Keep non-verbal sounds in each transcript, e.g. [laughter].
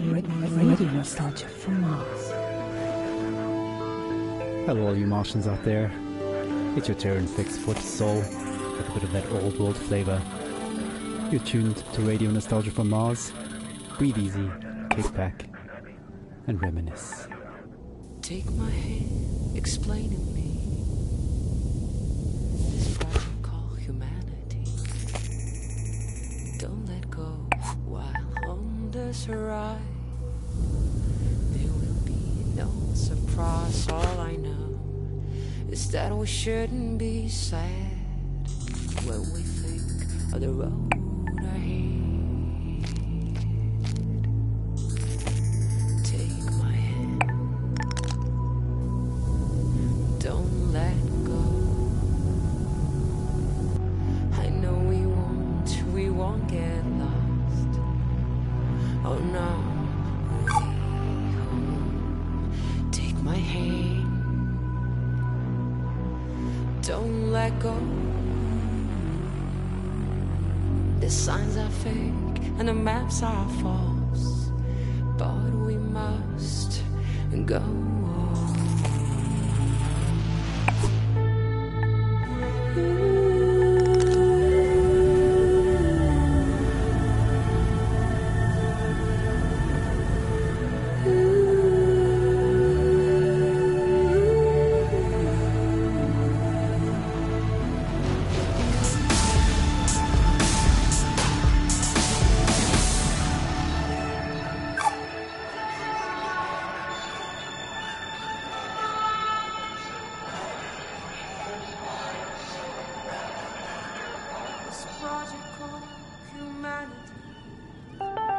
Radio Nostalgia from Mars. Hello, all you Martians out there. It's your turn, Fix Foot Soul, with a bit of that old world flavor. You're tuned to Radio Nostalgia from Mars. Breathe easy, kick back, and reminisce. Take my hand, explain to me this project called humanity. Don't let go this ride. There will be no surprise. All I know is that we shouldn't be sad when we think of the road ahead. Don't let go. The signs are fake and the maps are false, but we must go on.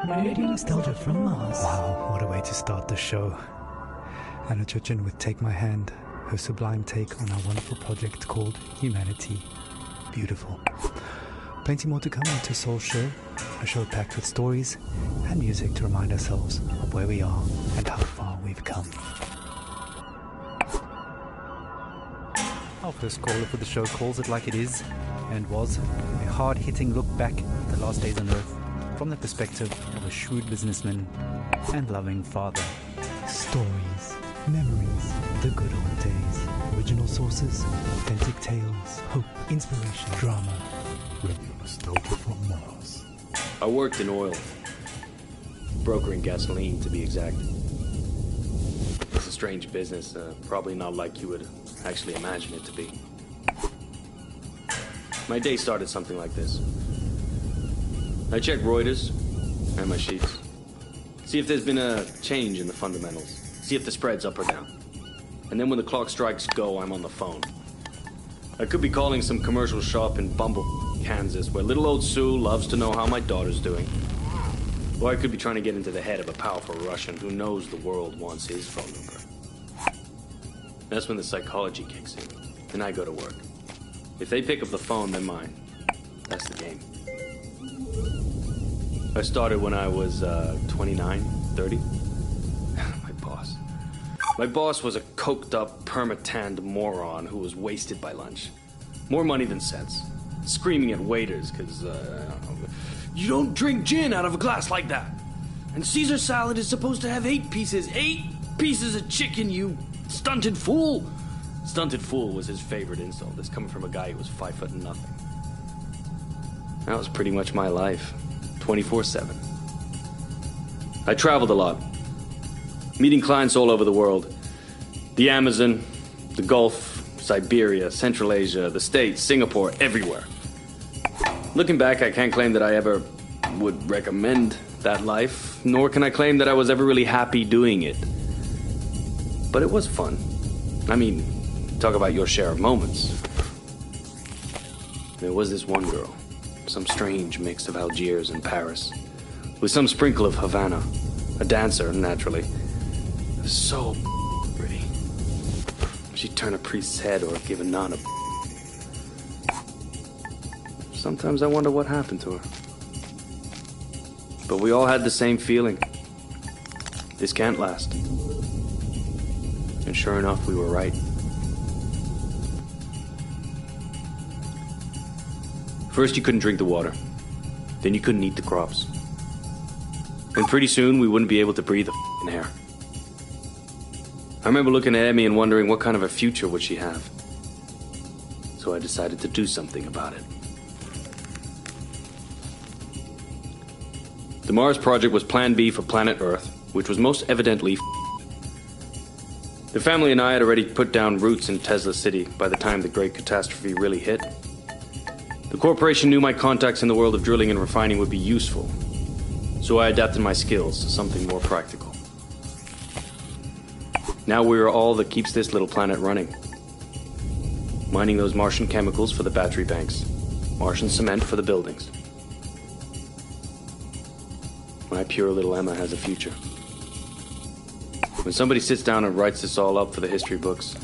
Radio Nostalgia from Mars. Wow, what a way to start the show. Anna Chuchin with Take My Hand, her sublime take on our wonderful project called Humanity. Beautiful. Plenty more to come on into Soul Show, a show packed with stories and music to remind ourselves of where we are and how far we've come. Our first caller for the show calls it like it is and was a hard hitting look back at the last days on Earth from the perspective of a shrewd businessman and loving father. Stories, memories, the good old days, original sources, authentic tales, hope, inspiration, drama. Radio Nostalgia from Mars. I worked in oil, brokering gasoline to be exact. It's a strange business, uh, probably not like you would actually imagine it to be. My day started something like this. I check Reuters and my sheets. See if there's been a change in the fundamentals. See if the spread's up or down. And then when the clock strikes go, I'm on the phone. I could be calling some commercial shop in Bumble, Kansas, where little old Sue loves to know how my daughter's doing. Or I could be trying to get into the head of a powerful Russian who knows the world wants his phone number. That's when the psychology kicks in, and I go to work. If they pick up the phone, they're mine. That's the game. I started when I was uh, 29, 30. [laughs] My boss. My boss was a coked up, permatanned moron who was wasted by lunch. More money than sense. Screaming at waiters because, uh, you don't drink gin out of a glass like that. And Caesar salad is supposed to have eight pieces. Eight pieces of chicken, you stunted fool. Stunted fool was his favorite insult. This coming from a guy who was five foot and nothing. That was pretty much my life, 24 7. I traveled a lot, meeting clients all over the world the Amazon, the Gulf, Siberia, Central Asia, the States, Singapore, everywhere. Looking back, I can't claim that I ever would recommend that life, nor can I claim that I was ever really happy doing it. But it was fun. I mean, talk about your share of moments. There was this one girl, some strange mix of Algiers and Paris, with some sprinkle of Havana, a dancer, naturally. So pretty. She'd turn a priest's head or give a nun a. Sometimes I wonder what happened to her. But we all had the same feeling. This can't last. And sure enough, we were right. First, you couldn't drink the water. Then you couldn't eat the crops. And pretty soon we wouldn't be able to breathe fing air. I remember looking at Emmy and wondering what kind of a future would she have. So I decided to do something about it. The Mars project was Plan B for planet Earth, which was most evidently The family and I had already put down roots in Tesla City by the time the great catastrophe really hit. The corporation knew my contacts in the world of drilling and refining would be useful, so I adapted my skills to something more practical. Now we are all that keeps this little planet running. Mining those Martian chemicals for the battery banks, Martian cement for the buildings. My pure little Emma has a future. When somebody sits down and writes this all up for the history books,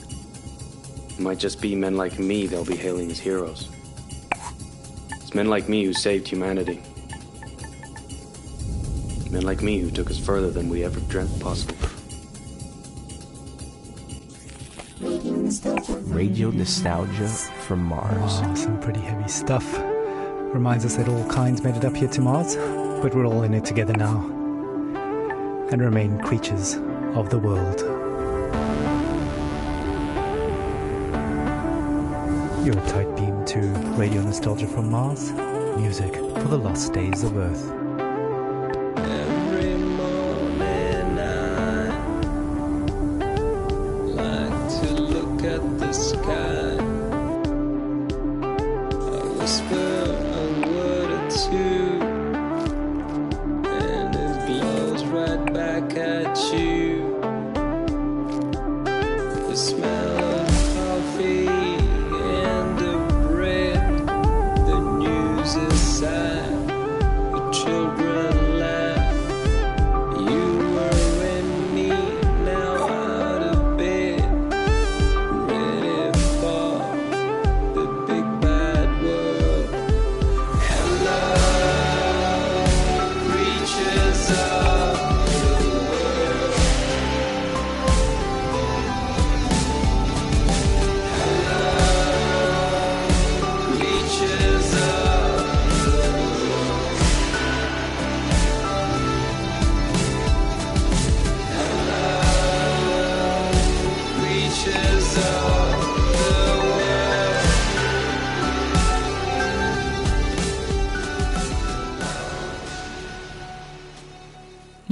it might just be men like me they'll be hailing as heroes. It's men like me who saved humanity. Men like me who took us further than we ever dreamt possible. Radio nostalgia from Mars. Oh, some pretty heavy stuff. Reminds us that all kinds made it up here to Mars, but we're all in it together now. And remain creatures of the world. You're a tight beam to Radio Nostalgia from Mars, music for the lost days of Earth. Every morning I like to look at the sky. I whisper a word or two, and it blows right back at you. The smell